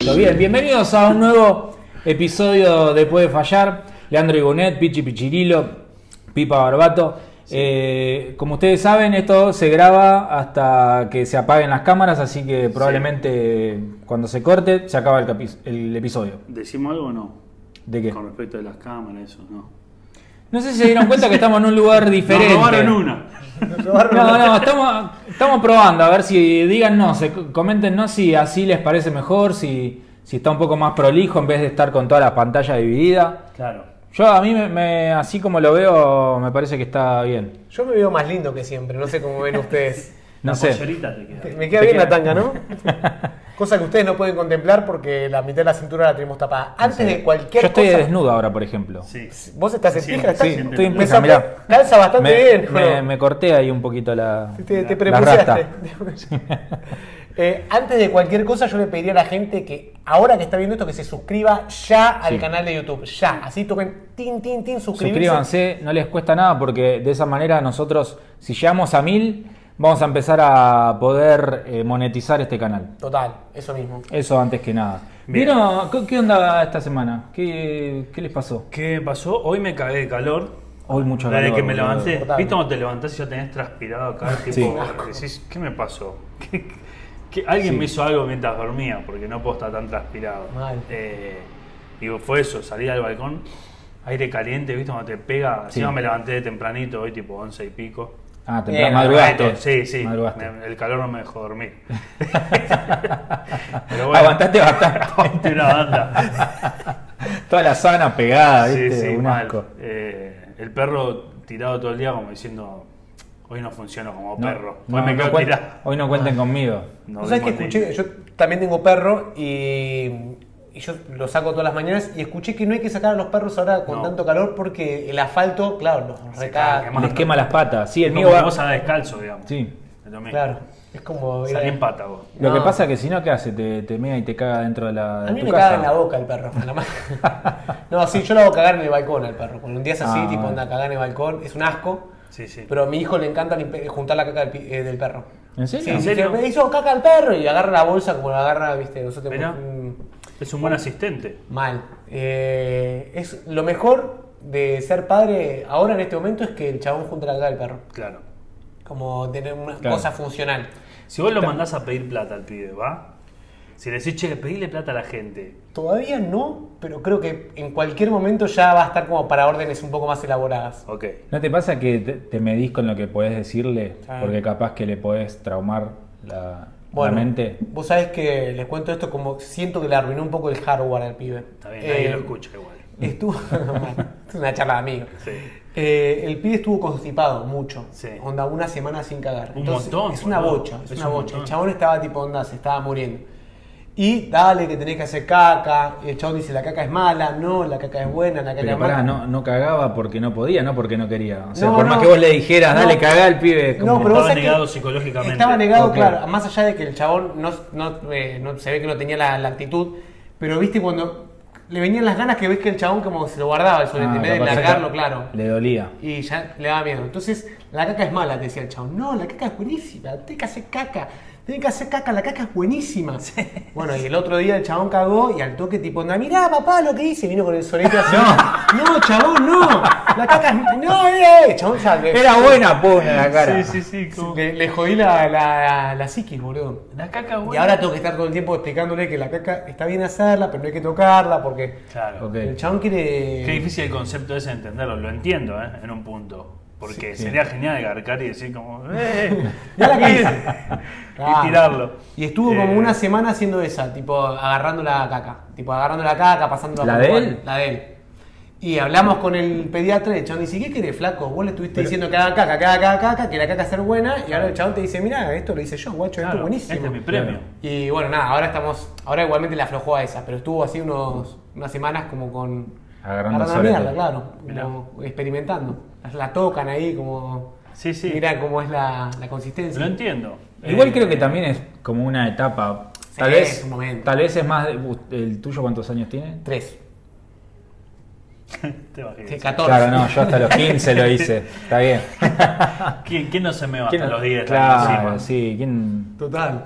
Bien, bienvenidos a un nuevo episodio de Puede Fallar. Leandro Igonet, Pichi Pichirilo, Pipa Barbato. Eh, como ustedes saben, esto se graba hasta que se apaguen las cámaras, así que probablemente cuando se corte se acaba el episodio. ¿Decimos algo o no? ¿De qué? Con respecto de las cámaras, eso, no. No sé si se dieron cuenta que estamos en un lugar diferente. Nos robaron una. No, no, estamos, estamos probando, a ver si díganos, se- coméntenos si así les parece mejor, si, si está un poco más prolijo en vez de estar con toda la pantalla dividida. Claro. Yo a mí, me, me- así como lo veo, me parece que está bien. Yo me veo más lindo que siempre, no sé cómo ven ustedes. No la sé. te queda. Me queda Te bien queda- la tanga, ¿no? Cosa que ustedes no pueden contemplar porque la mitad de la cintura la tenemos tapada. Antes de cualquier Yo estoy cosa. desnudo ahora, por ejemplo. Sí. Vos estás en Sí, pija, estás Sí, estoy en pija, mirá. Calza bastante Me, bien. me- corté ahí un poquito la, te, te. Eh, antes de cualquier cosa, yo le pediría a la gente que ahora que está viendo esto, que se suscriba ya al Sí. canal de YouTube. Ya. Así toquen tin, tin, tin, suscribirse. Suscríbanse, no les cuesta nada porque de esa manera nosotros, si llegamos a mil, vamos a empezar a poder eh, monetizar este canal. Total, eso mismo. Eso antes que nada. Bien. ¿Vieron qué- qué onda esta semana? ¿Qué, qué les pasó? ¿Qué pasó? Hoy me cagué de calor. Hoy mucho Desde calor, que me levanté. Total. ¿Viste cómo te levantás y ya tenés transpirado acá? Tipo, Sí. decís, ¿qué me pasó? ¿Qué- qué- alguien Sí. me hizo algo mientras dormía porque no puedo estar tan transpirado. Mal. Eh, y fue eso, salir al balcón, aire caliente, ¿viste? Cuando te pega. Sí. Encima me levanté de tempranito, hoy tipo 11 y pico. Ah, temprano, madrugaste. Sí, sí. Madrugaste. Me- el calor no me dejó dormir. Pero bueno, Aguantaste bastante. una banda. Toda la sábana pegada, Sí, ¿viste? sí, un mal. asco. Eh, el perro tirado todo el día como diciendo, hoy no funciono como No, perro. no, Hoy me no quedo cuen- tirado. hoy no cuenten conmigo. No ¿Vos sabés que dimos escuché? Yo también tengo perro y, y yo lo saco todas las mañanas y escuché que no hay que sacar a los perros ahora con No. tanto calor porque el asfalto, claro, los Se recaga. caga, Les quema las patas. Sí, el mío va. andás descalzo, digamos. Sí. Claro, es como... Salí a- en pata vos. Lo que pasa es que si no, ¿qué hace? Te, te mea y te caga dentro de la. A de mí tu me casa. caga en la boca el perro. en la ma- no, sí, yo lo hago cagar en el balcón al perro. Cuando un día es así, Ah, tipo anda a cagar en el balcón, es un asco. Sí, sí. Pero a mi hijo le encanta juntar la caca del, eh, del perro. ¿En serio? Sí, ¿En sí, serio? Me hizo caca al perro y agarra la bolsa como la agarra, viste, nosotros Mirá. mm, Es un buen asistente. Mal. Eh, es lo mejor de ser padre ahora en este momento es que el chabón junta la caca del perro. Claro. Como tener una Claro. cosa funcional. Si vos lo mandás a pedir plata al pibe, ¿va? Si le decís, che, pedile plata a la gente. Todavía no, pero creo que en cualquier momento ya va a estar como para órdenes un poco más elaboradas. Ok. ¿No te pasa que te, te medís con lo que podés decirle? Porque capaz que le podés traumar la, Bueno, vos sabés que les cuento esto como siento que le arruinó un poco el hardware al pibe. Está bien, nadie Eh, lo escucha igual. Estuvo. es una charla de amigos. Sí. Eh, el pibe estuvo constipado mucho. Sí. Onda, una semana sin cagar. Un montón, Es una boludo. bocha. Es, Es una un bocha. El chabón estaba tipo, onda, se estaba muriendo. Y dale que tenés que hacer caca. Y el chabón dice, la caca es mala. No, la caca es buena, la caca Pero es pará, mala. no, no cagaba porque no podía, no porque no quería. O sea, No, por más no. que vos le dijeras, dale, No. cagá al pibe. Como... No, pero vos Estaba sabés que negado psicológicamente. Estaba negado, Ok. claro. Más allá de que el chabón no, no, eh, no- se ve que no tenía la, la actitud. Pero viste cuando le venían las ganas que ves que el chabón como se lo guardaba el solete, Ah, en vez de capaz largarlo, claro. Le dolía. Y ya le daba miedo. Entonces, la caca es mala, te decía el chabón. No, la caca es buenísima. Tienes que hacer caca. Tienes que hacer caca, la caca es buenísima. Bueno, y el otro día el chabón cagó y al toque tipo, anda, mirá papá lo que hice. Vino con el solete así. No, chabón, no. La caca es. No, eh, eh. Chabón ya le, Era buena, en la cara. Sí, sí, sí. como- le, le jodí la, la, la psiquis, boludo. La caca buena. Y ahora tengo que estar todo el tiempo explicándole que la caca está bien hacerla, pero no hay que tocarla porque Claro. Ok. el chabón quiere. Qué difícil el concepto ese de entenderlo. Lo entiendo, ¿eh? En un punto. Porque Sí, sería genial garcar y decir como... ¡Eh! Ya la que hice. y tirarlo. Y estuvo como Eh, una semana haciendo esa, tipo agarrando la caca. Tipo agarrando la caca, pasando ¿La de él? La de él. Y hablamos con el pediatra y el chabón dice, ¿qué querés, flaco? Vos le estuviste Pero- diciendo que haga caca, que haga caca, caca, que la caca ser buena, y ahora el chabón te dice, mira, esto lo hice yo, guacho, esto claro, es buenísimo. Este es mi premio. Y bueno, nada, ahora estamos, ahora igualmente le aflojó a esa, pero estuvo así unos, unas semanas como con... Agarrando la mierda, claro, como experimentando. La, tocan ahí como... Sí, sí. Mira cómo es la, la consistencia. Lo entiendo. Igual Eh, creo que también es como una etapa. Tal Sí, vez, es un momento. tal vez es más. de- ¿El tuyo cuántos años tiene? Tres. Te. Sí, 14. Claro, no, yo hasta los 15 lo hice. Está bien. ¿Quién, quién no se me va ¿Quién- hasta los 10? Claro, encima? sí. ¿Quién? Total.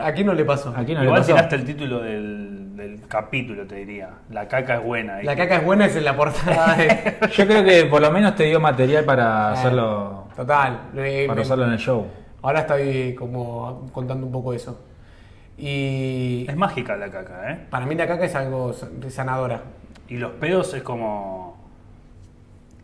¿A quién no le pasó? ¿A quién no le Igual pasó? tiraste el título del, del capítulo, te diría. La caca es buena. La caca es buena, es en la portada. de- Yo creo que por lo menos te dio material para hacerlo, Total. eh, para me- usarlo en el show. Ahora estoy como contando un poco eso. Y Es mágica la caca, ¿eh? para mí la caca es algo sa- sanadora. Y los pedos es como.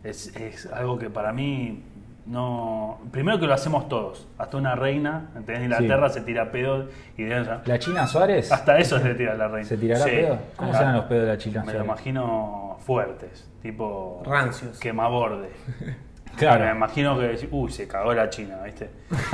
Es, es algo que para mí no. Primero que lo hacemos todos. Hasta una reina, ¿entendés? En Inglaterra se tira pedos y de ella. ¿La China Suárez? Hasta eso se tira la reina. ¿Se tirará Sí. pedo? ¿Cómo Ajá. serán los pedos de la China Me lo Suárez? imagino fuertes, tipo. Rancios. Quemaborde. Claro. Me imagino que. Uy, se cagó la China, ¿viste?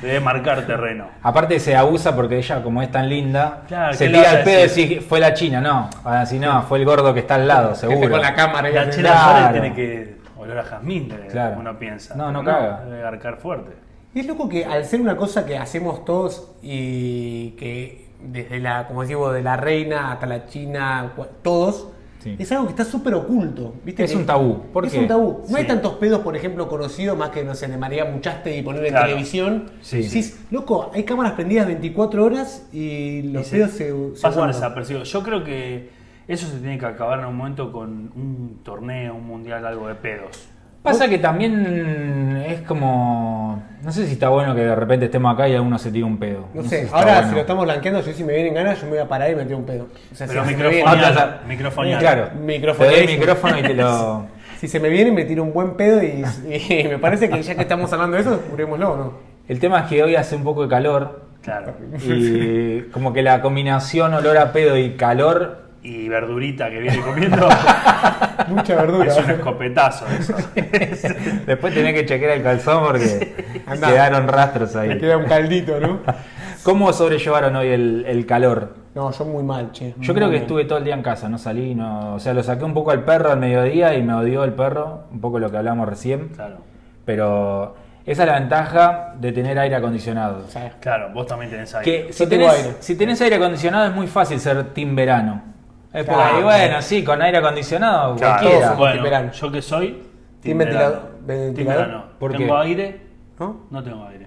Debe marcar terreno. Aparte se abusa porque ella, como es tan linda, Claro, se ¿qué le vas tira el pedo y decir, fue la China. No, van a decir, no, fue el gordo que está al lado, seguro. con la cámara y La. China Claro. Suárez tiene que oler a jazmín, de- Claro. uno piensa. No, no caga. Debe arcar fuerte. Y es loco que al ser una cosa que hacemos todos y que desde la, como digo, de la reina hasta la china, todos, Sí. es algo que está súper oculto. ¿viste? Es Que- un tabú. ¿Por es qué? un tabú. No hay tantos pedos, por ejemplo, conocidos más que, no sé, de María Muchaste y poner en Claro. televisión. Sí. Decís, loco, hay cámaras prendidas 24 horas y los Y pedos se, se pasan desapercibidos. Yo creo que eso se tiene que acabar en un momento con un torneo, un mundial, algo de pedos. Pasa que también es como. No sé si está bueno que de repente estemos acá y alguno se tire un pedo. No sé sé, si está ahora bueno. si lo estamos blanqueando, yo si me vienen ganas, yo me voy a parar y me tiro un pedo. O sea, Pero si, me Ah, claro. Microfonear. Claro. Microfonear. Te doy el micrófono y te lo. si se me viene, me tiro un buen pedo y, y me parece que ya que estamos hablando de eso, curémoslo, ¿no? El tema es que hoy hace un poco de calor Claro. y como que la combinación olor a pedo y calor. Y verdurita que viene comiendo Mucha verdura. es un escopetazo. Eso. Después tenés que chequear el calzón porque Andá. quedaron rastros Me ahí. queda un caldito, ¿no? ¿Cómo sobrellevaron hoy el, el calor? No, yo muy mal, che. Yo creo que estuve todo el día en casa, no salí, no, o sea, lo saqué un poco al perro al mediodía y me odió el perro, un poco lo que hablamos recién, Claro. pero esa es la ventaja de tener aire acondicionado. Claro, vos también tenés ahí. Que si tenés, aire. si tenés aire acondicionado es muy fácil ser team verano. Es bueno, sí, con aire acondicionado Claro, cualquiera. todos somos Bueno, yo que soy. Team verano. ventilador- Team ventilador. verano. ¿Por ¿Tengo qué? aire? ¿no? No tengo aire.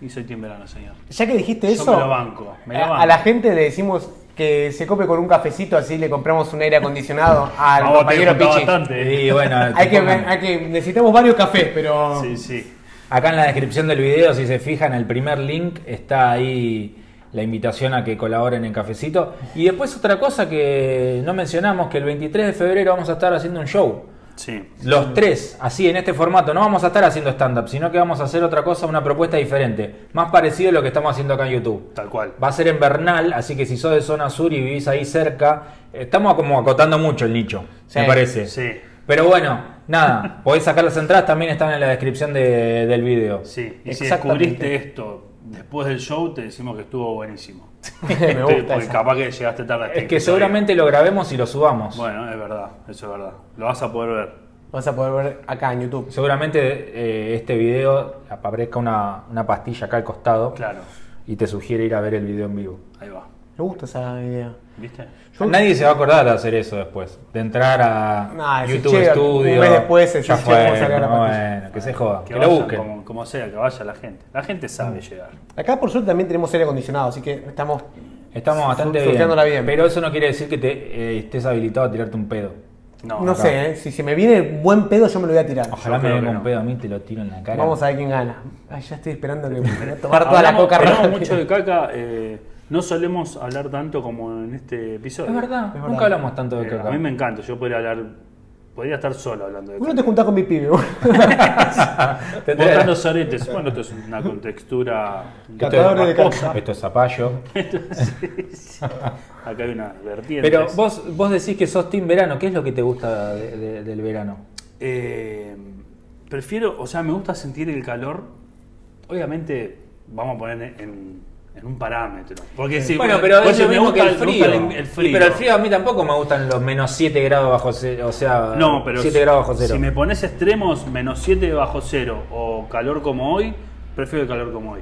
Y soy team verano, señor. Ya que dijiste Yo eso, me lo banco, me lo a, banco. a la gente le decimos que se cope con un cafecito, así le compramos un aire acondicionado al A vos te compañero Pichi. bastante. Y bueno, Hay que, pongan- hay que, necesitamos varios cafés, pero Sí, sí. acá en la descripción del video, si se fijan, el primer link está ahí la invitación a que colaboren en Cafecito. Y después otra cosa que no mencionamos, que el 23 de febrero vamos a estar haciendo un show. Sí. Los tres, así en este formato, no vamos a estar haciendo stand-up, sino que vamos a hacer otra cosa, una propuesta diferente, más parecido a lo que estamos haciendo acá en YouTube. Tal cual. Va a ser en Bernal, así que si sos de zona sur y vivís ahí cerca, estamos como acotando mucho el nicho, Sí, me parece. Sí. Pero bueno, nada, podés sacar las entradas, también están en la descripción de- del video. Sí. Y si descubriste esto después del show, te decimos que estuvo buenísimo. me gusta Porque esa. capaz que llegaste tarde. Es que seguramente lo grabemos y lo subamos. Bueno, es verdad, eso es verdad. Lo vas a poder ver. Vas a poder ver acá en YouTube. Seguramente eh, este video aparezca una, una pastilla acá al costado Claro. y te sugiere ir a ver el video en vivo. Ahí va. Me gusta esa idea. ¿Viste? Yo- Nadie se va a acordar de hacer eso después. De entrar a Nah, si YouTube llega Studio. un mes después, se- ya se- fue. la bueno, que se joda. Que, lo busquen. Como, como sea, que vaya la gente. La gente sabe llegar. Acá por suerte también tenemos aire acondicionado, así que estamos Estamos bastante bien. Pero eso no quiere decir que te eh, estés habilitado a tirarte un pedo. No, No sé, ¿eh? si se me viene buen pedo yo me lo voy a tirar. Ojalá Yo me venga un no. pedo a mí y te lo tiro en la cara. Vamos a ver quién gana. Ay, ya estoy esperando que me voy a tomar toda la coca hablamos mucho de caca. eh, no solemos hablar tanto como en este episodio. Es verdad, Es nunca verdad. hablamos tanto de Eh, caca. a mí me encanta. Yo podría hablar. Podría estar solo hablando de ¿Por qué caca. no te juntás con mi pibe? te- Botando soretes. Bueno, esto es una contextura. esto, Catadores de es, caca. esto es zapallo. Acá hay una vertiente. Pero vos, vos decís que sos team verano. ¿Qué es lo que te gusta de- de- del verano? Eh, prefiero, o sea, me gusta sentir el calor. Obviamente, vamos a poner en, en un parámetro. Porque sí, bueno, pero es lo me mismo que el me gusta frío. el- el Y frío. pero el frío a mí tampoco me gustan los menos 7 grados bajo cero. O sea, No, pero 7 grados bajo cero. si me pones extremos, menos 7 bajo cero o calor como hoy, prefiero el calor como hoy.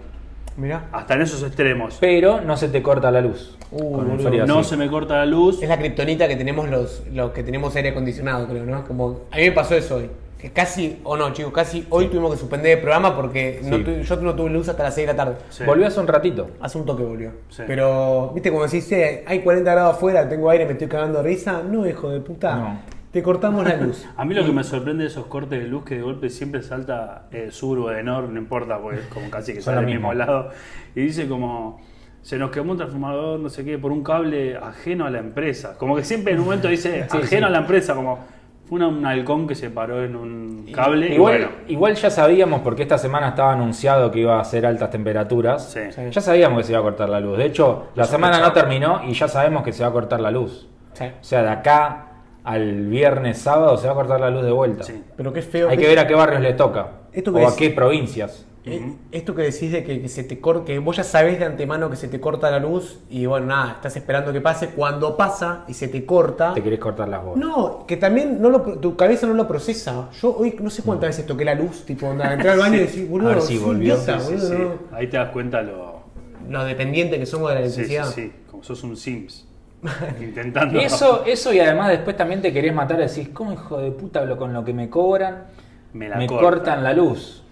Mirá. Hasta en esos extremos. Pero no se te corta la luz. Uh, No así. se me corta la luz. Es la kriptonita que tenemos los, los que tenemos aire acondicionado, creo, ¿no? Como, a mí me pasó eso hoy. Que casi, o no, chicos, casi hoy tuvimos que suspender el programa porque no Sí. tu- yo no tuve luz hasta las 6 de la tarde. Sí. Volvió hace un ratito. Hace un toque volvió. Sí. Pero, viste, como decís, hay 40 grados afuera, tengo aire, me estoy cagando de risa. No, hijo de puta. No. Te cortamos la luz. A mí lo que me sorprende de esos cortes de luz que de golpe siempre salta eh, Sur o Edenor, no importa, porque es como casi que Son sale del mismo mismo. lado. Y dice como, se nos quemó un transformador, no sé qué, por un cable ajeno a la empresa. Como que siempre en un momento dice Sí, ajeno sí. a la empresa, como fue un halcón que se paró en un cable. y Igual, bueno, igual ya sabíamos, porque esta semana estaba anunciado que iba a ser altas temperaturas. sí. Sí. Ya sabíamos que se iba a cortar la luz. De hecho, la semana no terminó y ya sabemos que se va a cortar la luz. Sí. O sea, de acá al viernes, sábado, se va a cortar la luz de vuelta. Sí. Pero qué feo. Hay que ver a qué barrios le toca. Esto o a qué provincias. Eh, Esto que decís de que, que se te cor- que vos ya sabés de antemano que se te corta la luz y bueno, nada, estás esperando que pase. Cuando pasa y se te corta. Te querés cortar las bolas. No, que también no lo, tu cabeza no lo procesa. Yo hoy no sé cuántas veces toqué la luz, tipo, onda, entré al baño y decir, boludo, A ver si soy volvió. idiota, Sí, boludo, sí. no. Ahí te das cuenta lo. Lo dependiente que somos de la Sí, sí, electricidad. sí. Como sos un Sims. Intentando. Eso, eso y además después también te querés matar y decís, ¿cómo hijo de puta lo- con lo que me cobran? Me la me cortan. cortan la luz.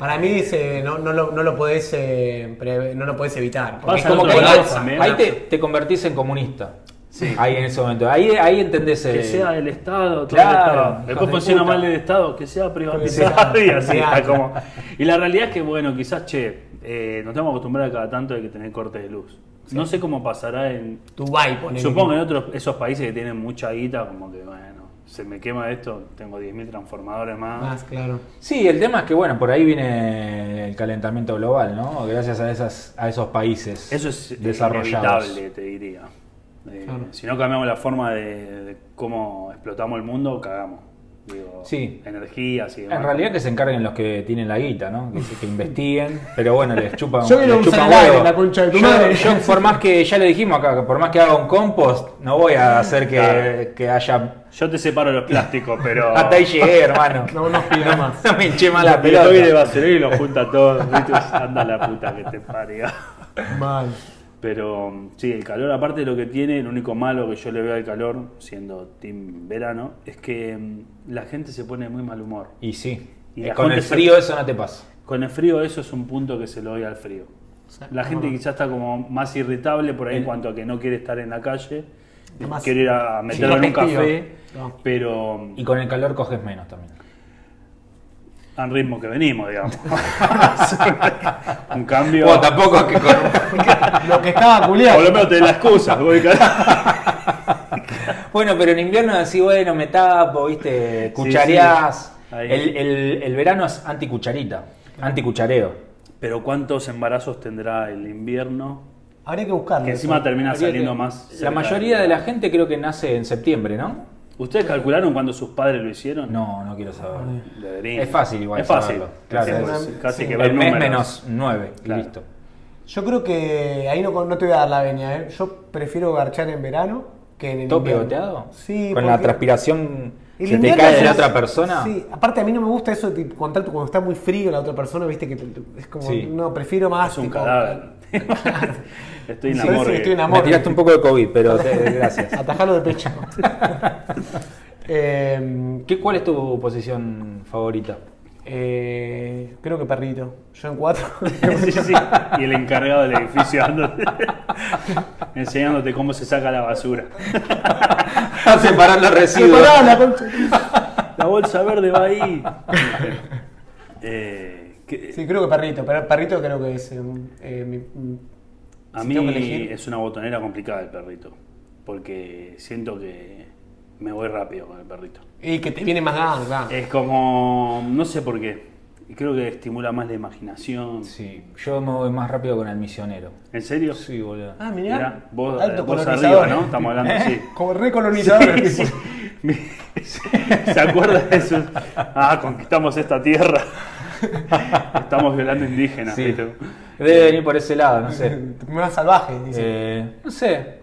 Para mí ese, no, no, lo, no, lo podés, eh, pre- no lo podés evitar. porque Pasa es como también. ahí te, te convertís en comunista. Sí. Ahí en ese momento. Ahí, ahí entendés el- Que sea el Estado, todo Claro, el Estado. hijos Después de funciona puta. mal el Estado, que sea privatizado y así. Claro. está como- Y la realidad es que, bueno, quizás, che, eh, nos tenemos que acostumbrar a cada tanto de que tener corte de luz. No sé cómo pasará en. Dubái, ponele. Supongo que en otros esos países que tienen mucha guita, como que, bueno, se me quema esto, tengo 10.000 transformadores más. Más, claro. Sí, el tema es que, bueno, por ahí viene el calentamiento global, ¿no? Gracias a, esas, a esos países Eso es desarrollados. inevitable, te diría. Eh, Claro. Si no cambiamos la forma de, de cómo explotamos el mundo, cagamos. Digo, Sí. energías y demás. En realidad que se encarguen los que tienen la guita, ¿no? Que, que investiguen, pero bueno, les chupan Yo les chupan el aire, huevo. la concha de tu yo, madre. yo, por más que, ya le dijimos acá, por más que haga un compost, no voy a hacer que, Claro. que haya... Yo te separo los plásticos, pero. Hasta ahí llegué, hermano. No nos pida más. No me hinché más la Y lo viene pelota. Barcelona y lo junta todo. Anda la puta que te pariga. Mal. Pero sí, el calor, aparte de lo que tiene, lo único malo que yo le veo al calor, siendo team verano, es que mm, la gente se pone de muy mal humor. Y sí, Y eh, con el se- frío eso no te pasa. Con el frío, eso es un punto que se lo doy al frío. La gente quizás está como más irritable por ahí en El- cuanto a que no quiere estar en la calle, Más quiere ir a meterlo en un café, No. pero Y con el calor coges menos también. Al ritmo que venimos, digamos. un cambio. Bueno, tampoco es que con... Lo que estaba Por lo culiado. menos te la excusa, voy carajo. Bueno, pero en invierno decís, bueno, me tapo, viste, cuchareás. sí. El, el- el verano es anticucharita, anticuchareo. Pero ¿cuántos embarazos tendrá el invierno? Habría que buscarlo. Que encima eso. termina Habría saliendo que- más. La mayoría de la gente creo que nace en septiembre, ¿no? ¿Ustedes calcularon cuándo sus padres lo hicieron? No, no quiero saber. Deberían. Es fácil igual Es fácil. saberlo, claro. Es casi Sí. que El mes números. menos 9, Claro. listo. Yo creo que ahí no, no te voy a dar la veña, ¿eh? Yo prefiero garchar en verano que en el ¿Todo invierno. pegoteado? Sí, Con la transpiración el se te cae de la otra persona. Sí, aparte a mí no me gusta eso de contacto cuando está muy frío la otra persona, viste que te- es como, Sí. no, prefiero más. Es un tipo, cadáver. estoy en Sí, sí, morgue. estoy en Me morgue. tiraste un poco de COVID, pero te- gracias. Atajalo de pecho. Eh, ¿Qué, ¿Cuál es tu posición favorita? Eh, creo que perrito. Yo en cuatro. Sí, sí. Y el encargado del edificio dándote- enseñándote cómo se saca la basura. A separar los residuos. La bolsa verde va ahí. Eh, ¿qué- Sí, creo que perrito. Pero perrito creo que es. eh, eh, mi- a si mí es una botonera complicada el perrito. Porque siento que me voy rápido con el perrito. Y que te viene más ganas, claro. Es como. No sé por qué. Creo que estimula más la imaginación. Sí, yo me voy más rápido con el misionero. ¿En serio? Sí, boludo. Ah, mirá. Mirá, vos, Alto vos arriba, ¿no? Estamos hablando así. Como recolonizador. Sí, sí. ¿Se acuerda de eso? Ah, conquistamos esta tierra. Estamos violando indígenas. Sí. ¿viste? Debe venir por ese lado, no sé. Más salvaje, dice. Eh, no sé.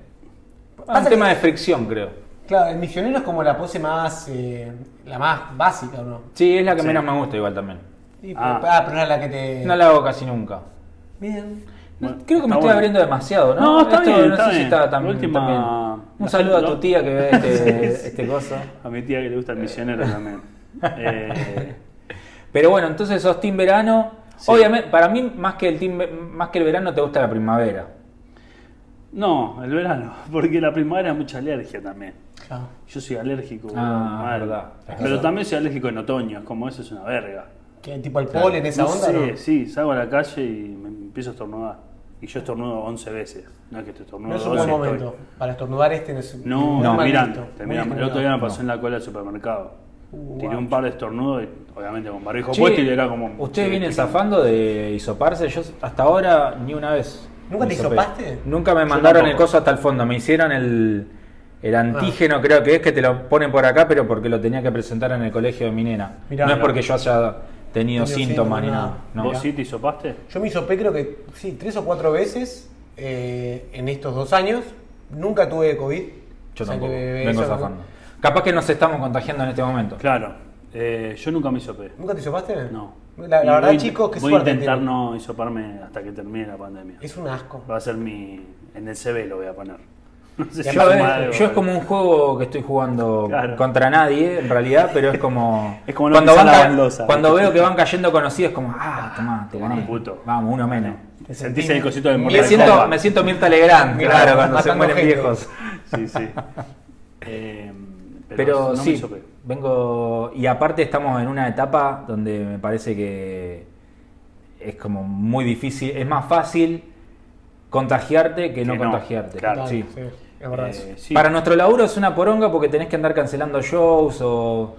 Ah, un que- tema de fricción, creo. Claro, el misionero es como la pose más. eh, la más básica, ¿o no? Sí, es la que Sí. menos me gusta igual también. Ah. ah. pero no es la que te. No la hago casi nunca. Bien. No, Bueno, creo que me estoy bueno. abriendo demasiado, ¿no? No, está Esto bien, no está sé si está tan, última- tan bien. Un saludo a tu tía que ve este, este coso. A mi tía que le gusta el misionero también. Eh, Pero bueno, entonces sos team verano. Sí. Obviamente, para mí, más que, el team, más que el verano, te gusta la primavera. no, el verano, porque la primavera es mucha alergia también. Claro. Yo soy alérgico, Ah, mal. verdad. Pero también soy alérgico en otoño, es como eso es una verga. ¿Qué, tipo el polen, esa no onda? sé, ¿no? sí, salgo a la calle y me empiezo a estornudar. Y yo estornudo 11 veces. No es que te estornudo No es un 12, buen estoy- momento. Para estornudar este no es No, muy no, muy miran. El otro día me pasó No. en la cola del supermercado. Uh, Tiré un par de estornudos, y, obviamente con barbijo Che, puesto y era como. ¿Ustedes vienen zafando de hisoparse? Yo hasta ahora ni una vez. ¿Nunca te hisopaste? Nunca me mandaron el coso hasta el fondo. Me hicieron el, el antígeno, creo que es, que te lo ponen por acá, pero porque lo tenía que presentar en el colegio de mi nena. Mirá. no es porque yo haya tenido Tenido síntomas ni nada. nada. No. ¿Vos sí te hisopaste? Yo me hisopé creo que sí, tres o cuatro veces eh, en estos dos años. Nunca tuve COVID. Yo O sea tampoco. Vengo zafando. Capaz que nos estamos contagiando en este momento. Claro. Eh, yo nunca me hisopé. ¿Nunca te hisopaste? No. La, verdad, voy- chicos, que Voy a intentar no hisoparme hasta que termine la pandemia. Es un asco. Va a ser mi. En el CV lo voy a poner. No sé si Y Yo, es, algo, yo es pero- como un juego que estoy jugando Claro. contra nadie, en realidad, pero es como. Es como cuando, van la baldosa. cuando veo que van cayendo conocidos, como, ah, tomá, te gané. puto. Vamos, uno menos. Te Sentís el cosito del Me siento, me siento Mirta Legrand, Mira, claro, cuando se mueren gente. viejos. Sí, sí. Eh, Pero, no sí, vengo. Y aparte, estamos en una etapa donde me parece que es como muy difícil. Es más fácil contagiarte que, no, no, contagiarte. claro. Sí, es verdad. Eh, sí. Para nuestro laburo es una poronga porque tenés que andar cancelando shows o.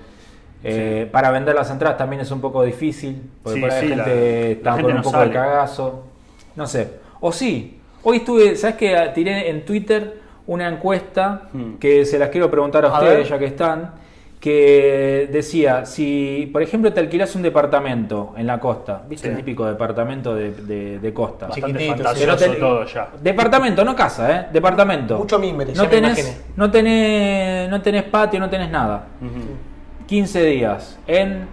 eh, Para vender las entradas también es un poco difícil, porque Sí, por ahí sí, la la- gente está la gente con un poco de cagazo. No sé. O sí, hoy estuve, ¿sabes qué? Tiré en Twitter una encuesta Hmm. que se las quiero preguntar a A ustedes ver. ya que están. Que decía, si por ejemplo te alquilas un departamento en la costa, ¿viste Sí. el típico departamento de, de- de costa? Bastante fantasioso te- todo ya. Departamento, no casa, ¿eh? Departamento. Mucho mimbre, ya no tenés, no tenés, no tenés patio, no tenés nada. Ujú. 15 días en,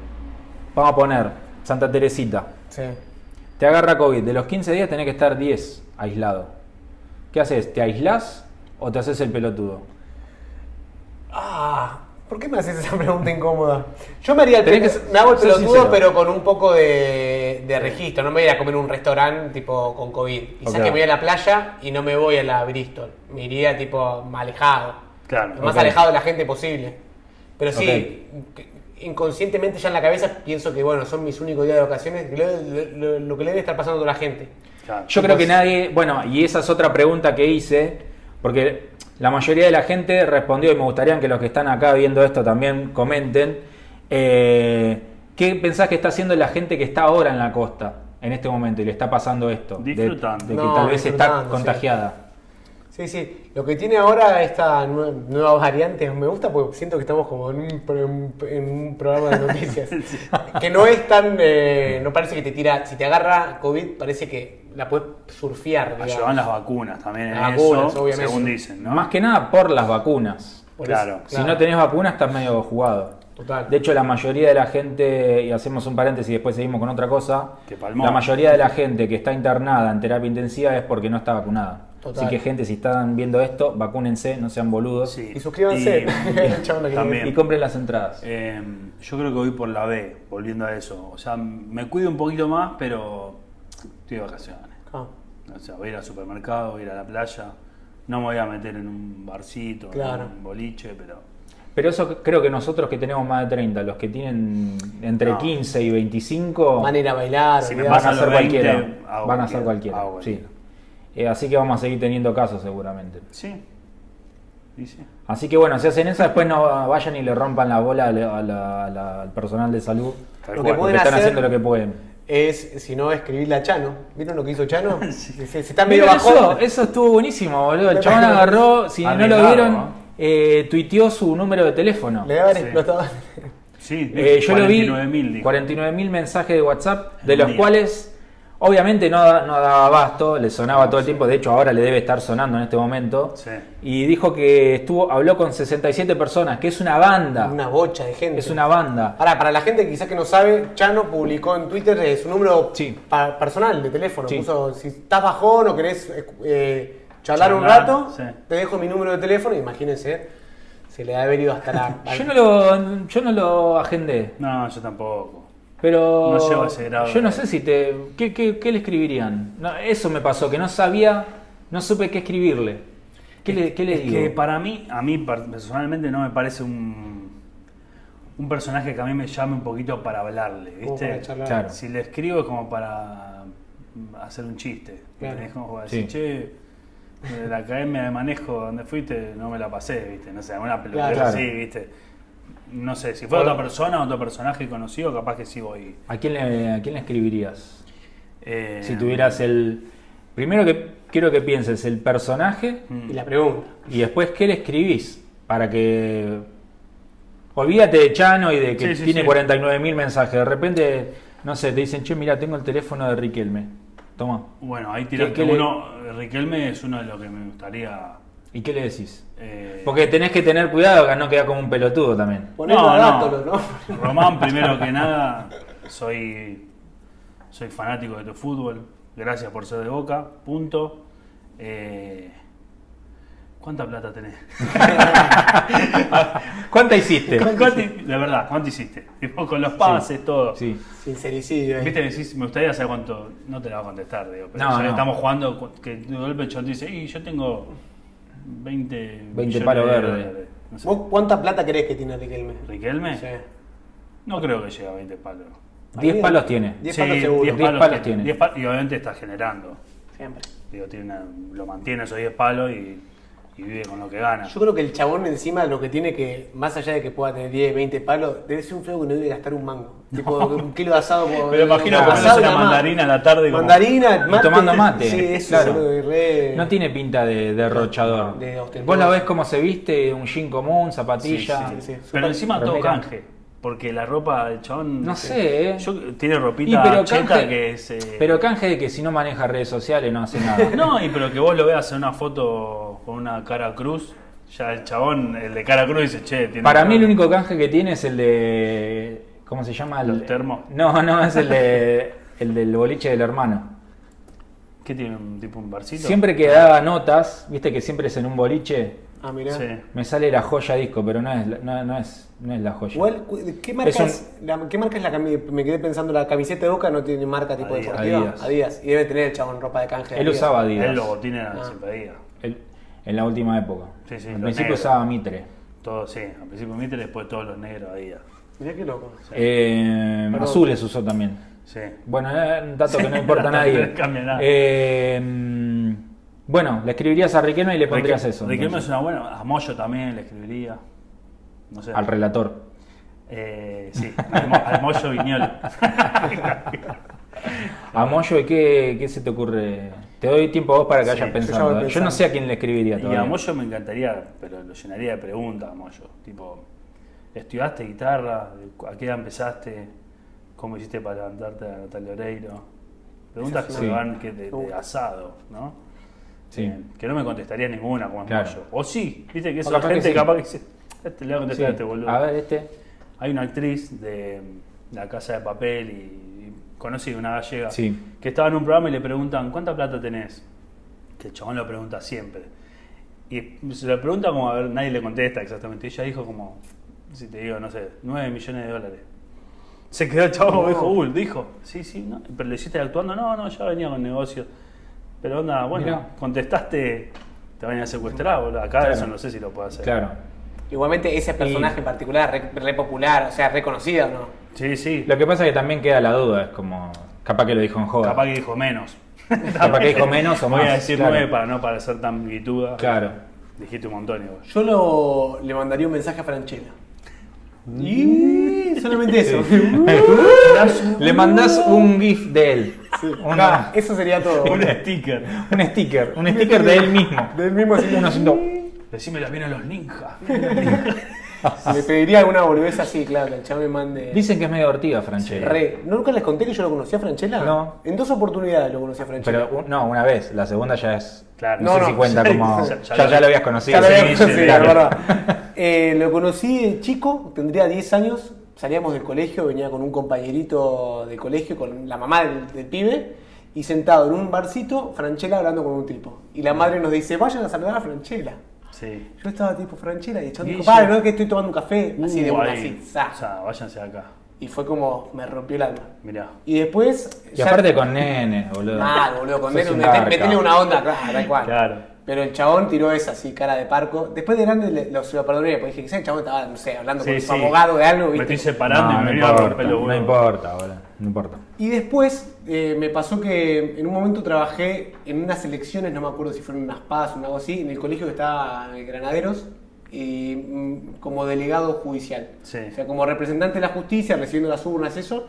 vamos a poner, Santa Teresita. Sí. Te agarra COVID. De los 15 días tenés que estar 10 aislado. ¿Qué haces? ¿Te aislás o te haces el pelotudo? Ah, ¿por qué me haces esa pregunta incómoda? Yo me haría el pe- que me hago el pelotudo, sincero. pero con un poco de, de registro. No me voy a ir a comer en un restaurante tipo con COVID. Quizás que me voy a la playa y no me voy a la Bristol. Me iría tipo alejado. Claro. Lo más alejado de la gente posible. Pero sí, inconscientemente ya en la cabeza pienso que bueno, son mis únicos días de vacaciones, lo, lo- lo que le debe estar pasando a toda la gente. Claro. Yo creo que nadie, bueno, y esa es otra pregunta que hice, porque la mayoría de la gente respondió, y me gustaría que los que están acá viendo esto también comenten, eh, ¿qué pensás que está haciendo la gente que está ahora en la costa, en este momento, y le está pasando esto? Disfrutando. De, que No, tal vez está sí. contagiada. Sí, sí. Lo que tiene ahora esta nue- nueva variante me gusta porque siento que estamos como en un, en un programa de noticias. Que no es tan. eh, no parece que te tira. Si te agarra COVID, parece que la puedes surfear. digamos. Ayudan las vacunas también en Las vacunas, eso, obviamente. según dicen, ¿no? Más que nada por las vacunas. Por Claro. eso, Si no tenés vacunas estás medio jugado. Total. De hecho, la mayoría de la gente, y hacemos un paréntesis y después seguimos con otra cosa, Que palmó. la mayoría de la gente que está internada en terapia intensiva es porque no está vacunada. Total. Así que gente, si están viendo esto, vacúnense, no sean boludos Sí. Y suscríbanse. Y- También. y compren las entradas. Eh, yo creo que voy por la B, volviendo a eso. O sea, me cuido un poquito más, pero estoy de vacaciones. Ah, O sea, voy a ir al supermercado, voy a ir a la playa. No me voy a meter en un barcito, Claro. en un boliche, pero. Pero eso creo que nosotros que tenemos más de 30, los que tienen entre No. 15 y 25, Van a ir a bailar. Si van a pasan hacer los 20, cualquiera. Van a hacer cualquiera, hago Sí. Eh, así que vamos a seguir teniendo casos seguramente. Sí. Y sí. Así que bueno, si hacen eso, después no vayan y le rompan la bola a la- a la- a la- al personal de salud. Lo que Porque pueden están hacer- haciendo lo que pueden. Es, si no, escribirle a Chano. ¿Vieron lo que hizo Chano? se, se está medio eso, bajón. eso estuvo buenísimo, boludo. El chabón agarró, si no lo vieron, ¿no? eh, tuiteó su número de teléfono. Le haber Sí. explotado. Sí, Eh, yo lo vi, 49.000 dijo. 49.000 mensajes de WhatsApp, de los día. cuales obviamente no, no daba abasto, le sonaba todo el tiempo, de hecho ahora le debe estar sonando en este momento. Sí. Y dijo que estuvo habló con 67 personas, que es una banda. Una bocha de gente. Es una banda. Ahora, para la gente que quizás que no sabe, Chano publicó en Twitter eh, su número Sí. pa- personal de teléfono. Sí. Puso, si estás bajón o querés eh, eh, charlar un Charlar, rato, sí. te dejo mi número de teléfono. Imagínense, Se le ha haber ido hasta la. Yo no lo, yo no lo agendé. No, yo tampoco. Pero No llego a ese grado. yo no sé si te... ¿Qué, qué- qué le escribirían? No, eso me pasó, que no sabía, no supe qué escribirle. ¿Qué le, qué le Es digo? que para mí, a mí personalmente no me parece un, un personaje que a mí me llame un poquito para hablarle, ¿viste? para. Claro. Si le escribo es como para hacer un chiste. Claro. Es como Sí. decir, che, eh, la academia de manejo donde fuiste no me la pasé, ¿viste? No sé, una pelota Claro. así, ¿viste? No sé, si fuera otra persona, otro personaje conocido, capaz que sí voy. ¿A quién le, a quién le escribirías? Eh, Si tuvieras el... Primero que quiero que pienses el personaje mm, Y la pregunta. y después qué le escribís para que... Olvídate de Chano y de que Sí, sí, tiene sí. 49.000 mensajes. De repente, no sé, te dicen, che, mira, tengo el teléfono de Riquelme. Toma. Bueno, ahí tiraste ¿Qué- qué le- uno. Riquelme es uno de los que me gustaría. ¿Y qué le decís? eh, Porque tenés que tener cuidado que no queda como un pelotudo también. Ponelo No, a no. ¿no? Román, primero que nada, soy, soy fanático de tu fútbol. Gracias por ser de Boca. Punto. Eh, ¿Cuánta plata tenés? ¿Cuánta hiciste? ¿Cuánto- de verdad, ¿cuánto hiciste? Tipo, con los pases, todo. Sí. Sincericidio. ahí. Viste, decís, me gustaría saber cuánto. No te la va a contestar, digo. Pero No, ya que no. estamos jugando, que de golpe el dice, y yo tengo 20. 20 millones palos de verdes". dólares". No sé. ¿Vos cuánta plata crees que tiene Riquelme? ¿Riquelme? Sí. No creo que llegue a 20 palos. 10 palos tiene. 10 Sí, palos seguro. 10 10 palos, palos tiene. tiene. 10 pa- y obviamente está generando. Siempre. Digo, tiene una- lo mantiene esos 10 palos y, y vive con lo que gana. Yo creo que el chabón encima lo que tiene que, más allá de que pueda tener 10, 20 palos, debe ser un feo que no debe gastar un mango. Tipo un kilo de asado por Me lo imagino asado comiéndose y una mandarina a la tarde como- Mandarina, mate. tomando mate. Sí, eso Claro. y re- No tiene pinta de derrochador. De. Vos la ves cómo se viste, un jean común, Sí, zapatilla. sí, sí. Pero encima todo canje. Porque la ropa del chabón. No sé, eh. Yo, tiene Y ropita pero cheta canje, que es. eh, pero canje de que si no maneja redes sociales no hace nada. No, y pero que vos lo veas en una foto con una cara cruz. Ya el chabón, el de cara cruz, dice, che, tiene. Para mí el único canje que tiene es el de... ¿Cómo se llama? El, ¿Los termos? No, no, es el de el del boliche del hermano. ¿Qué tiene? ¿Un tipo un barcito? Siempre que daba notas, viste que siempre es en un boliche, Ah, mirá. Sí. me sale la joya disco, pero no es, la- no, no es, no es la joya. ¿qué marca Es un- es, la, ¿qué marca es la camiseta? Me quedé pensando, la camiseta de Boca no tiene marca tipo Adidas. deportiva. Adidas. Adidas. Y debe tener el chabón ropa de canje. de Él Adidas. usaba Adidas. El logotín era Ah. siempre Adidas. Él- en la última época. Sí, sí, Al principio negros. usaba Mitre. Todo, sí. Al principio Mitre, después todos los negros Adidas. Mirá qué loco. Sí. Eh, azules usó también. Sí. Bueno, es un dato que no importa a nadie. No cambia nada. Eh, bueno, le escribirías a Riquelme y le pondrías eso. Riquelme es una buena. A Moyo también le escribiría. No sé. Al relator. Eh, sí, al, Mo- al Moyo Viñola. A Moyo, ¿y qué, qué se te ocurre? Te doy tiempo a vos para que Sí, vayas yo pensando. ¿eh? Yo, no sé a quién le escribiría y todavía. a Moyo me encantaría, pero lo llenaría de preguntas a Moyo. Tipo, ¿estudiaste guitarra? ¿A qué edad empezaste? ¿Cómo hiciste para levantarte a Natalia Oreiro? Preguntas que es una- van que de, de asado, ¿no? Sí. Eh, que no me contestaría ninguna como es Claro. Moyo. O sí, viste que O esa capaz que gente sí. capaz que dice, este le voy a Sí. contestar a este boludo. A ver, este. Hay una actriz de La Casa de Papel y, y conocí una gallega Sí. que estaba en un programa y le preguntan ¿cuánta plata tenés? Que el chabón lo pregunta siempre. Y se lo pregunta como, a ver, nadie le contesta exactamente. Y ella dijo como, si te digo, no sé, 9 millones de dólares. Se quedó el chabón como dijo, uh, dijo, sí, sí, ¿no? pero le hiciste actuando, no, no, ya venía con negocios. Pero onda, bueno, Mirá. contestaste, te van a secuestrar, boludo. Acá Claro. eso no sé si lo puedo hacer. Claro. Igualmente ese personaje en particular, re, re popular, o sea, reconocido, ¿no? Sí, sí. Lo que pasa es que también queda la duda, es como. Capaz que lo dijo en joda. Capaz que dijo menos. Capaz que dijo menos o Voy a más, decir claro. nueve para no parecer tan guituda. Claro. Dijiste un montón igual. Yo lo, le mandaría un mensaje a Franchella. Y solamente eso. Le mandás un GIF de él. Una- Ah, eso sería todo. Un sticker. un sticker. Un sticker de él mismo. Del mismo así. Uno haciendo. Decime la vienen los ninjas. Le pediría alguna boludez así, claro, que el chavo me mande. Dicen que es medio ortiga, Franchella. Re. ¿Nunca les conté que yo lo conocí a Franchella? No. En dos oportunidades lo conocí a Franchella. Pero un- no, una vez. La segunda ya es. Claro. No, No, sé no, si cuenta ya- como. ya- Ya, ya ya, lo- habías conocido. Ya lo había conocido, claro. la verdad. Eh, lo conocí de chico, tendría 10 años, salíamos del colegio, venía con un compañerito de colegio, con la mamá del, del pibe, y sentado en un barcito, Franchella hablando con un tipo. Y la madre nos dice, vayan a saludar a Franchella. Sí. Yo estaba tipo franchera y el chabón dijo, padre, no es que estoy tomando un café. Así de Uh, una, así, za. O sea, váyanse de acá. Y fue como, me rompió el alma. Mirá. Y después. Y aparte con nene, boludo. Mal, boludo, con Sos Neno, un mete- garca. metele una onda, claro, tal cual. Claro. Pero el chabón tiró esa así, cara de parco. Después de grande le- lo, se lo perdoné, porque dije, quizás el chabón estaba, no sé, hablando Sí, con su abogado de algo, Me ¿viste? estoy separando No, y me no vino a importa, romper los no huevos. importa, boludo. No importa. Y después eh, me pasó que en un momento trabajé en unas elecciones, no me acuerdo si fueron unas PAS o algo así, en el colegio que estaba en Granaderos, y mm, como delegado judicial. Sí. O sea, como representante de la justicia, recibiendo las urnas, eso.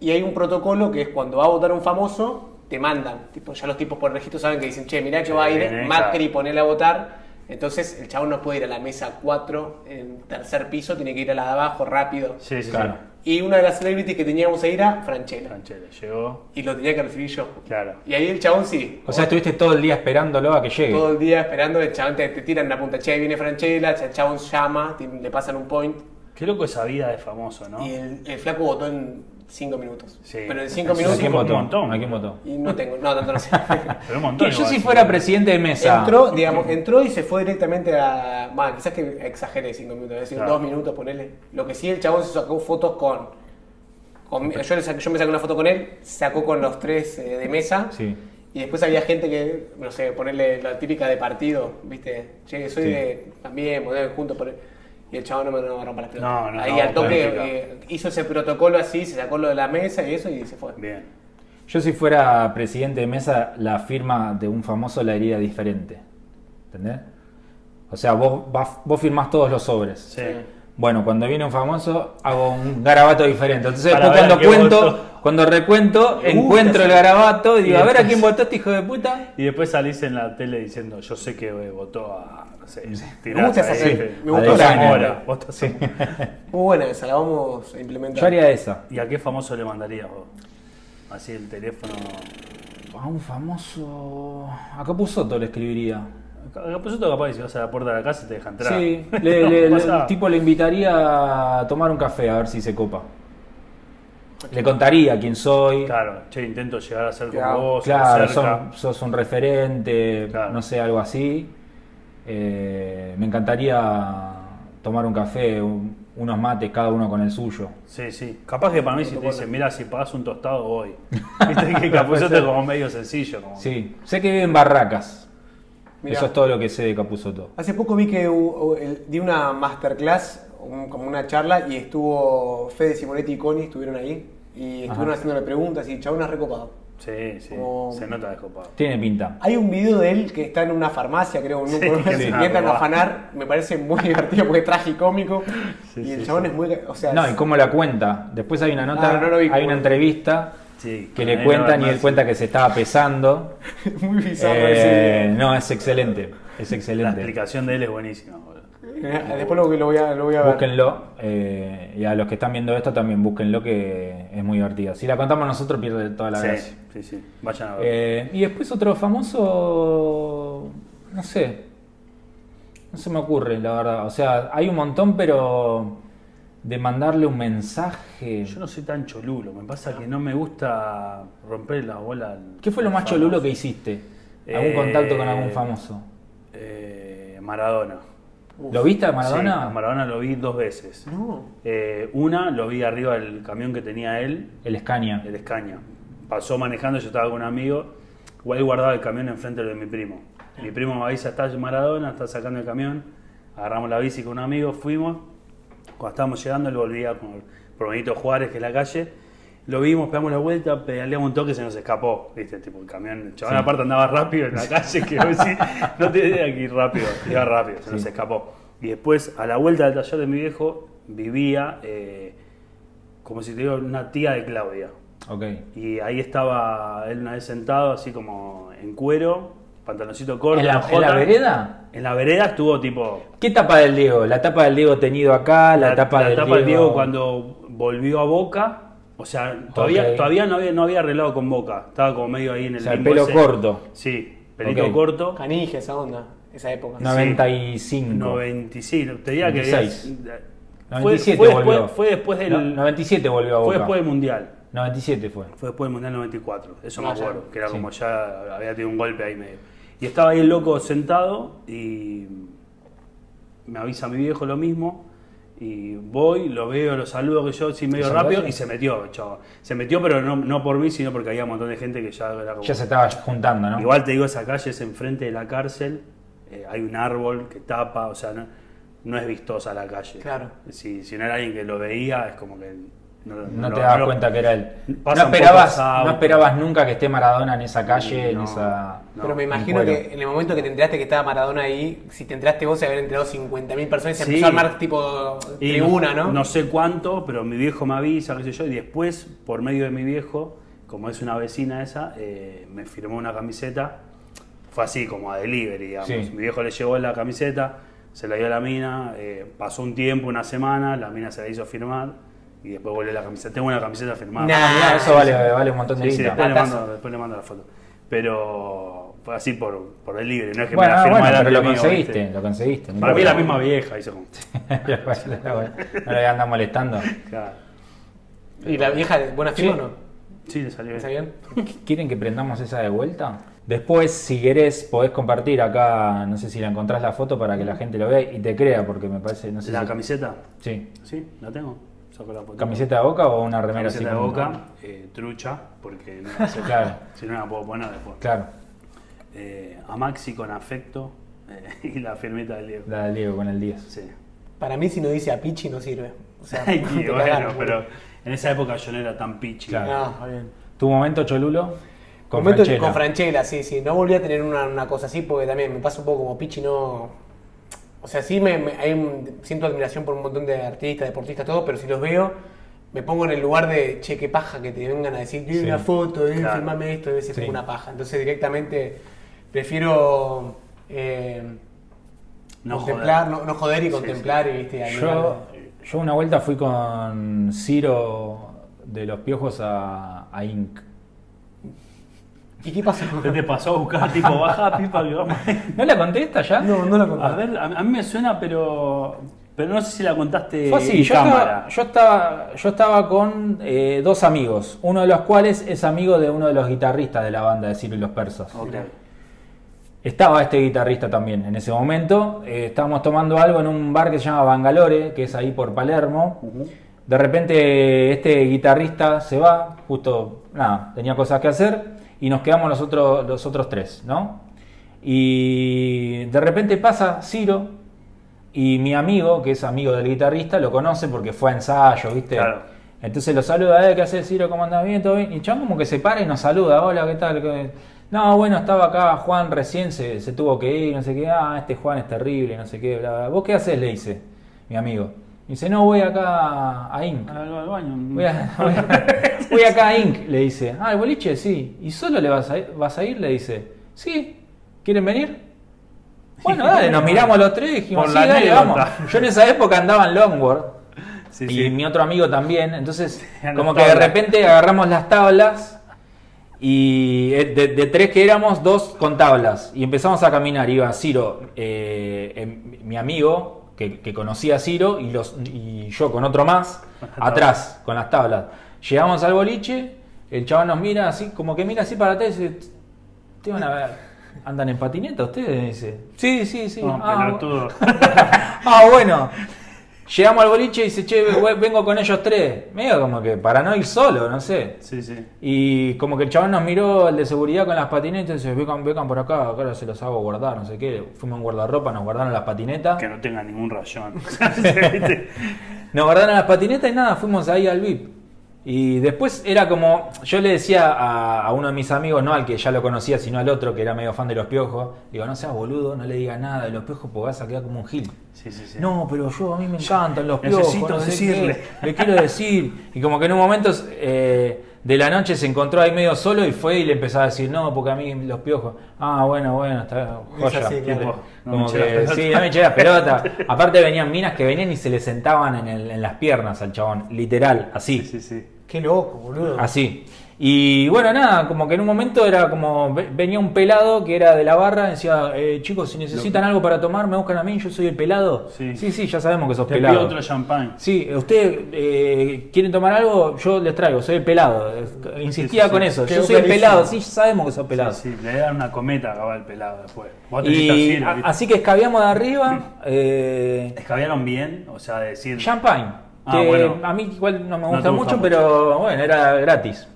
Y hay un protocolo que es cuando va a votar un famoso, te mandan. Tipo, ya los tipos por registro saben que dicen, che, mirá que va a ir Macri, ponele a votar. Entonces el chabón no puede ir a la mesa 4 en tercer piso, tiene que ir a la de abajo rápido. Sí, sí, Claro. Y una de las celebrities que teníamos ahí era Franchella. Franchella llegó. Y lo tenía que recibir yo. Claro. Y ahí el chabón sí. O sea, estuviste todo el día esperándolo a que llegue. todo el día esperando, el chabón te, te tiran la punta, che, ahí viene Franchella, el chabón llama, te- le pasan un point. Qué loco esa vida de famoso, ¿no? Y el, el flaco votó en 5 minutos. Sí. Pero en 5 ¿A ¿A minutos. quién un votó? montón. ¿A quién votó? Y no tengo, no, tanto no sé. Pero un montón. Que yo si sí. fuera presidente de mesa. entró, digamos, entró y se fue directamente a. Bueno, quizás que exageré 5 minutos, es decir, Claro. 2 minutos, ponele. Lo que sí, el chabón se sacó fotos con. con- yo, le saqué- yo me saqué una foto con él, sacó con los tres eh, de mesa. Sí. Y después había gente que, no sé, ponerle la típica de partido, ¿viste? Che, soy Sí. de. También, modelo juntos. Por... Y el chabón no me, no rompa las pelotas. No, no, Ahí no, al toque eh, hizo ese protocolo así, se sacó lo de la mesa y eso y se fue. Bien. Yo si fuera presidente de mesa, la firma de un famoso la haría diferente. ¿Entendés? O sea, vos, vos firmás todos los sobres. Sí. Bueno, cuando viene un famoso, hago un garabato diferente. Entonces, Para después cuando cuento, votó. cuando recuento, encuentro el garabato y digo, Y a ver a quién votaste, hijo de puta. Y después salís en la tele diciendo, yo sé que eh, votó a. No sé, Me gusta esa me gustó votó la- a Zamora, votó a Sí. Muy buena esa, la vamos a implementar. Yo haría esa. ¿Y a qué famoso le mandarías vos? Así el teléfono. A un famoso. A Capuzoto le escribiría. Capaz tú capaz que si vas a la puerta de la casa te deja entrar. Sí, le- le- le- Pasa. el tipo le invitaría a tomar un café a ver si se copa. Le contaría quién soy. Claro, che, intento llegar a ser como Claro, vos, Claro, cerca. sos, sos un referente, Claro. no sé, algo así. Eh, me encantaría tomar un café, un- unos mates, cada uno con el suyo. Sí, sí. Capaz que para mí si te dicen, mira, si pagas un tostado voy. Viste que Capuzoto es como medio sencillo. Como... Sí, sé que vive en Barracas. Mirá. Eso es todo lo que sé de Capuzoto. Hace poco vi que el- di una masterclass, un- como una charla, y estuvo Fede Simonetti y Connie, estuvieron ahí, y estuvieron Ajá. haciéndole preguntas, y chabón es recopado. Sí, sí. Como- Se nota descopado. Tiene pinta. Hay un video de él que está en una farmacia, creo, en un Sí, y entran a Ah, afanar, me parece muy divertido porque es tragicómico, Sí, y el sí, chabón sí. es muy... O sea, No, y cómo la cuenta. Después hay una nota, Ah, no lo vi, hay una entrevista Sí, que le cuentan y él cuenta que se estaba pesando. muy bizarro Eh, ese no, es excelente. Es La excelente. explicación de él es buenísima, video. Después lo, lo voy a, lo voy a ver. Búsquenlo. eh, y a los que están viendo esto también búsquenlo que es muy divertido. Si la contamos nosotros pierde toda la Sí, gracia. sí, sí. Vayan a ver. Eh, y después otro famoso, no sé, no se me ocurre, la verdad. O sea, hay un montón, pero de mandarle un mensaje. Yo no soy tan cholulo, me pasa que no me gusta romper la bola. al- ¿Qué fue lo más famoso. cholulo que hiciste? ¿Algún Eh, contacto con algún famoso? Eh, Maradona. Uf. ¿Lo viste a Sí, Maradona? a Maradona lo vi dos veces. No. Eh, una lo vi arriba del camión que tenía él, El Scania. el Escaña. Pasó manejando, yo estaba con un amigo, igual guardaba el camión enfrente de mi primo. Mi primo me avisa, está Maradona, está sacando el camión. Agarramos la bici con un amigo, fuimos. Cuando estábamos llegando, él volvía por, por Benito Juárez, que es la calle. Lo vimos, pegamos la vuelta, pedaleamos un toque, se nos escapó. ¿Viste? Tipo, el camión, el Sí. aparte andaba rápido en la calle, que decís, no te idea que ir rápido, iba rápido, se nos escapó. Y después, a la vuelta del taller de mi viejo, vivía, eh, como si te digo, una tía de Claudia. Ok. Y ahí estaba él una vez sentado, así como en cuero, pantaloncito corto. ¿En la, en la vereda? En la vereda estuvo tipo. ¿Qué tapa del Diego? ¿La tapa del Diego tenido acá? ¿La, tapa del del Diego cuando volvió a Boca. O sea, todavía, todavía no, había, no había arreglado con Boca. Estaba como medio ahí en el O sea, el pelo ese. corto. Sí, pelito corto. Canija, esa onda, esa época. No. 95. 95. Te diría que 96. había- 97 fue, volvió. después, fue después del. No, 97 volvió a Boca. fue después del Mundial. 97 fue. Fue después del Mundial 94, eso me Ah, ya. acuerdo, que era Sí. como ya había tenido un golpe ahí medio. Y estaba ahí el loco sentado y me avisa mi viejo lo mismo. Y voy, lo veo, lo saludo, que yo sí medio ¿Se rápido y se metió, chavo. Se metió, pero no, no por mí, sino porque había un montón de gente que ya era como. Ya se estaba juntando, ¿no? Igual te digo, esa calle es enfrente de la cárcel, eh, hay un árbol que tapa, o sea, no, no es vistosa la calle. Claro. Si, si no era alguien que lo veía, es como que no, te dabas cuenta que era él. No esperabas, no esperabas nunca que esté Maradona en esa calle, en esa... no. Pero me imagino que en el momento que te enteraste que estaba Maradona ahí, si te enteraste vos, se habían enterado 50.000 personas y se Sí. empezó a armar tipo tribuna, ¿no? No sé cuánto, pero mi viejo me avisa, qué sé yo, y después, por medio de mi viejo, como es una vecina esa, eh, me firmó una camiseta. Fue así, como a delivery, digamos. Sí. Mi viejo le llevó la camiseta, se la dio a la mina, eh, pasó un tiempo, una semana, la mina se la hizo firmar y después volvió la camiseta. Tengo una camiseta firmada. Nah. Mirá, eso vale, vale un montón de Sí, después, le mando, después le mando la foto. Pero fue así por, por delivery, no es que Bueno, me la firmó bueno, pero lo mío, conseguiste, ¿viste? lo conseguiste. Para mí es la misma vieja, hizo como. no le anda molestando. Claro. ¿Y la vieja, buena firma Sí. o no? Sí, le salió ¿Está bien. bien? ¿Quieren que prendamos esa de vuelta? Después, si querés, podés compartir acá, no sé si la encontrás la foto para que la gente lo vea y te crea, porque me parece, no sé ¿La si- camiseta? Sí. Sí, la tengo. Saco la foto. ¿Camiseta de boca o una remera Camiseta así de como- boca, eh, trucha, porque no la sé. Claro. si no la puedo poner después. Claro, Eh, a Maxi con afecto eh, y la firmita del Diego. la del Diego con el 10. Sí. Para mí, si no dice a Pichi, no sirve. O sea, bueno, cagaron, pero en esa época yo no era tan pichi. Claro. No, está bien. ¿Tu momento, Cholulo? Con Momento Franchella. con Franchella, sí, sí. No volví a tener una, una cosa así porque también me pasa un poco como Pichi, no. O sea, sí me, me- hay un- siento admiración por un montón de artistas, deportistas, todo, pero si los veo, me pongo en el lugar de che, qué paja que te vengan a decir, "Eh, Sí. una foto, eh, Claro. filmame esto, debe ser Sí. una paja. Entonces directamente prefiero eh, No contemplar, joder. No, no joder y Sí, contemplar y viste. Yo, yo una vuelta fui con Ciro de los Piojos a, a Inc. ¿Y qué pasó? ¿Qué te pasó a buscar? tipo, baja pipa que vamos. ¿No la conté esta ya? No, no la conté. A ver, a, a mí me suena, pero. Pero no sé si la contaste Fue así, en yo cámara. estaba, yo estaba, yo estaba con eh, dos amigos, uno de los cuales es amigo de uno de los guitarristas de la banda de Ciro y los Persas. Ok. Estaba este guitarrista también en ese momento. eh, estábamos tomando algo en un bar que se llama Bangalore, que es ahí por Palermo. De repente este guitarrista se va, justo, nada, tenía cosas que hacer y nos quedamos los otros, los otros tres, ¿no? Y de repente pasa Ciro y mi amigo, que es amigo del guitarrista, lo conoce porque fue a ensayo, ¿viste? Claro. Entonces lo saluda, eh, ¿qué haces Ciro? ¿Cómo andás? ¿Bien? ¿Todo bien? Y Chan como que se para y nos saluda, hola, ¿qué tal? ¿Qué- No, bueno, estaba acá Juan recién, se, se tuvo que ir, no sé qué, ah, este Juan es terrible, no sé qué, bla, bla. ¿Vos qué haces? Le dice, mi amigo. Y dice, no, voy acá a Inc. Al, al baño. Voy, a- voy a- voy acá a Inc. Le dice, ah, el boliche, sí. ¿Y solo le vas a ir? ¿Vas a ir? Le dice, sí. ¿Quieren venir? Bueno, dale, nos miramos los tres y dijimos, Por sí, dale, vamos. Yo en esa época andaba en Longboard Sí, y sí. mi otro amigo también. Entonces, como que de repente agarramos las tablas y eh, de, de tres que éramos, dos con tablas. Y empezamos a caminar. Iba Ciro, eh, em, mi amigo, que, que conocía a Ciro, y, los, y yo con otro más, atrás, con las tablas. Llegamos al boliche, el chaval nos mira así, como que mira así para atrás y dice, te van a ver, ¿andan en patineta ustedes? Dice, sí, sí, sí. No, ah. Ah, bueno. Llegamos al boliche y dice, che, vengo con ellos tres. Medio como que para no ir solo, no sé. Sí, sí. Y como que el chabón nos miró, el de seguridad con las patinetas, y dice, vengan, vengan por acá, acá se los hago guardar, no sé qué. Fuimos un guardarropa, nos guardaron las patinetas. Que no tenga ningún rayón. Nos guardaron las patinetas y nada, fuimos ahí al VIP. Y después era como, yo le decía a, a uno de mis amigos, no al que ya lo conocía, sino al otro que era medio fan de los piojos, digo, no seas boludo, no le digas nada de los piojos porque vas a quedar como un gil. Sí, sí, sí. No, pero yo a mí me encantan los piojos. necesito no sé decirle. qué, le quiero decir. Y como que en un momento eh, de la noche se encontró ahí medio solo y fue y le empezaba a decir, no, porque a mí los piojos. Ah, bueno, bueno, está joya. así, claro. No Como que, sí, no me eché las pelotas. Aparte venían minas que venían y se le sentaban en, el- en las piernas al chabón, literal, así. Sí, sí, sí. Qué loco, boludo. Así. Y bueno, nada, como que en un momento era como, ve- venía un pelado que era de la barra, decía, eh, chicos, si necesitan algo para tomar, me buscan a mí, yo soy el pelado. Sí. sí, sí, ya sabemos que sos Te pelado. pido otro champán. Sí, ustedes eh, quieren tomar algo, yo les traigo, soy el pelado. Insistía Sí, sí, con sí. eso, yo soy el pelado, sí, sabemos que sos pelado. Sí, sí, le dan una cometa acaba el pelado después. Vos tenés que Y así que escabiamos de arriba, eh, ¿Escabearon bien? O sea, decir. champagne, Ah, que bueno. a mí igual no me No gusta te gusta mucho, mucho. pero bueno, era gratis.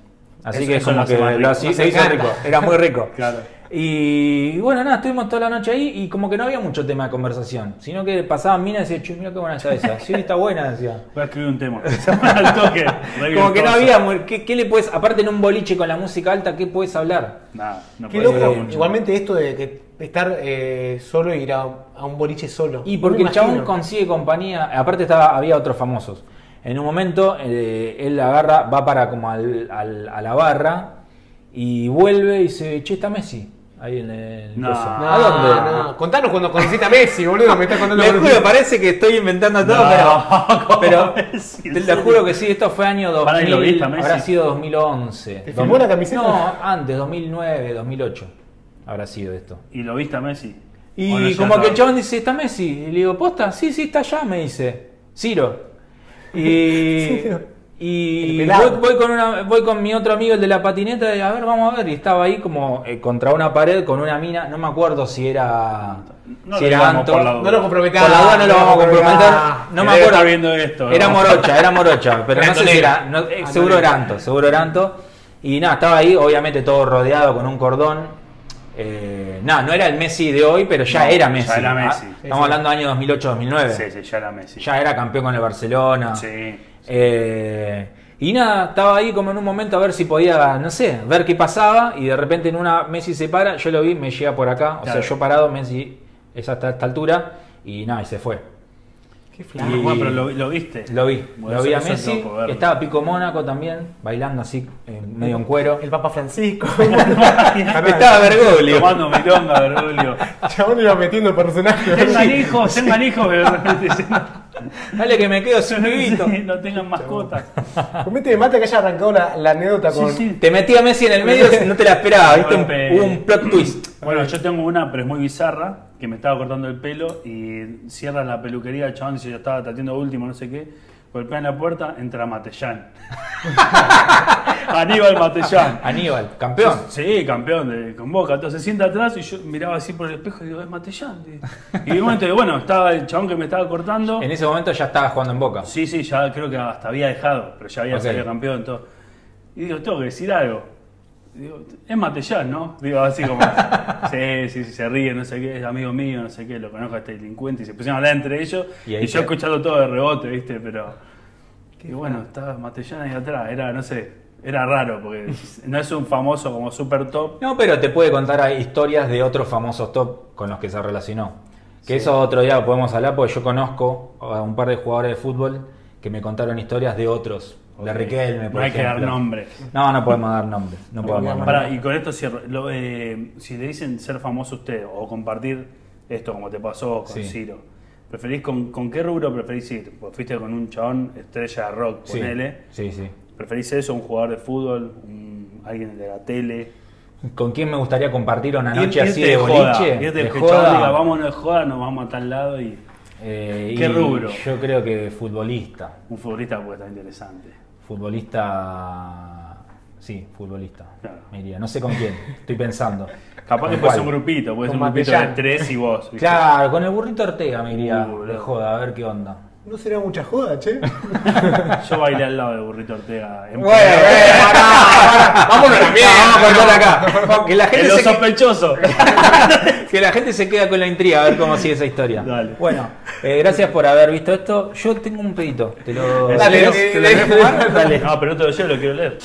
Así Eso- que eso como que lo Nos se hizo rico, era muy rico. Claro. Y bueno, nada, estuvimos toda la noche ahí y como que no había mucho tema de conversación, sino que pasaban minas y decían, che, mira qué buena está esa. Sí, está buena, decía. Voy a escribir un tema. Al toque. Como que no había, ¿qué, qué le puedes, aparte en un boliche con la música alta, qué puedes hablar? Nada, no Qué loco, igualmente esto de que estar eh, solo y ir a, a un boliche solo. Y porque me el chabón consigue compañía, aparte estaba, había otros famosos. En un momento eh, él agarra, va para como al- al- a la barra y vuelve y dice, che, está Messi. Ahí en el No. No, ¿A dónde? no. Contanos cuando conociste a Messi, boludo. Me estás contando juro, parece que estoy inventando todo, No, ¿cómo pero, pero te serio? juro que sí, esto fue año 2000, Pará, ¿y lo viste a Messi? habrá sido 2011. ¿Te firmó la camiseta? No, antes, 2009, 2008 habrá sido esto. ¿Y lo viste a Messi? Y ¿O no como que el chabón dice, ¿está Messi? Y le digo, ¿posta? Sí, sí, está allá, me dice. Ciro. Y, y voy, voy con una, voy con mi otro amigo, el de la patineta, y a ver, vamos a ver. Y estaba ahí como eh, contra una pared con una mina, no me acuerdo si era, No si era Anto. No lo comprometamos. Por la duda no lo vamos a comprometer. No me acuerdo. viendo esto, Era morocha, era morocha, pero no sé si era. no, eh, seguro era Anto, seguro era Anto. Y nada, estaba ahí, obviamente todo rodeado con un cordón. Eh, nada, no era el Messi de hoy, pero ya No, era ya Messi. era Ah, Messi. Estamos hablando de año 2008-2009. Sí, sí, ya era Messi. Ya era campeón con el Barcelona. Sí. Eh, y nada, estaba ahí como en un momento a ver si podía, no sé, ver qué pasaba. Y de repente en una Messi se para, yo lo vi, me llega por acá. O Claro. sea, yo parado, Messi es hasta esta altura. Y nada, y se fue. Qué Ah, flaco. bueno, pero lo, lo viste. Lo vi, Bueno, lo vi a Messi. Estaba Pico Mónaco también, bailando así, eh, medio en cuero. El Papa Francisco. Estaba Bergoglio. Tomando milonga, Bergoglio. Chabón iba metiendo personajes. Tengan hijos, tengan hijos. Dale que me quedo sin vivito. sí, no tengan mascotas. Comete de mate que haya arrancado la, la anécdota con. Sí, sí. Te metí a Messi en el medio, no te la esperaba, ¿viste? Un- hubo un plot twist. Bueno, yo tengo una, pero es muy bizarra, que me estaba cortando el pelo y cierran la peluquería, el chabón dice yo estaba tatiendo último, no sé qué, golpean la puerta, entra Matellán. Aníbal Matellán. Aníbal, campeón. Sí, campeón de, con Boca. Entonces se sienta atrás y yo miraba así por el espejo y digo, es Matellán. Y de momento, bueno, estaba el chabón que me estaba cortando. En ese momento ya estaba jugando en Boca. Sí, sí, ya creo que hasta había dejado, pero ya había salido campeón. Todo. Y digo, tengo que decir algo. Digo, es Matellán, ¿no? Digo, así como, sí, sí, sí, se ríe, no sé qué, es amigo mío, no sé qué, lo conozco a este delincuente. Y se pusieron a hablar entre ellos. Y Y, yo escuchando todo de rebote, ¿viste? Pero. Y bueno, estaba Matellán ahí atrás, era, no sé, era raro, porque no es un famoso como super top. No, pero te puede contar historias de otros famosos top con los que se relacionó. Que eso otro día podemos hablar porque yo conozco a un par de jugadores de fútbol que me contaron historias de otros. De Ok. Riquelme, por No hay que dar nombres. No, no podemos dar nombres. No podemos dar Pará, nombres. y con esto cierro. Lo, eh, si le dicen ser famoso usted o compartir esto como te pasó con Sí. Ciro, ¿preferís con, con qué rubro preferís ir? Pues fuiste con un chabón estrella de rock, Sí, ponele. sí, sí. ¿Preferís eso, un jugador de fútbol, un- alguien de la tele? ¿Con quién me gustaría compartir una noche así irte de joda, boliche? irte De que el joda. chabón diga, vámonos de joda, nos vamos a tal lado y Eh, ¿Qué y rubro? Yo creo que futbolista. un futbolista puede estar interesante. Futbolista. Sí, futbolista. Claro. Me iría. No sé con quién. Estoy pensando. Capaz ¿Con que puede ser cuál? un grupito, puede ser un grupito de tres y vos. ¿viste? Claro, con el burrito Ortega me iría Uh, de joda, a ver qué onda. No será mucha joda, che. Yo bailé al lado de Burrito Ortega. en Bueno, eh. Vámonos a la mierda, vamos a cortar acá. Que la, En gente lo se que- sospechoso. que la gente se queda con la intriga a ver cómo sigue esa historia. Dale. Bueno, eh, gracias por haber visto esto. Yo tengo un pedito. ¿Te lo, Dale, ¿te lo- dale, te lo dale, dale. Dale. No, pero no te lo llevo, lo quiero leer.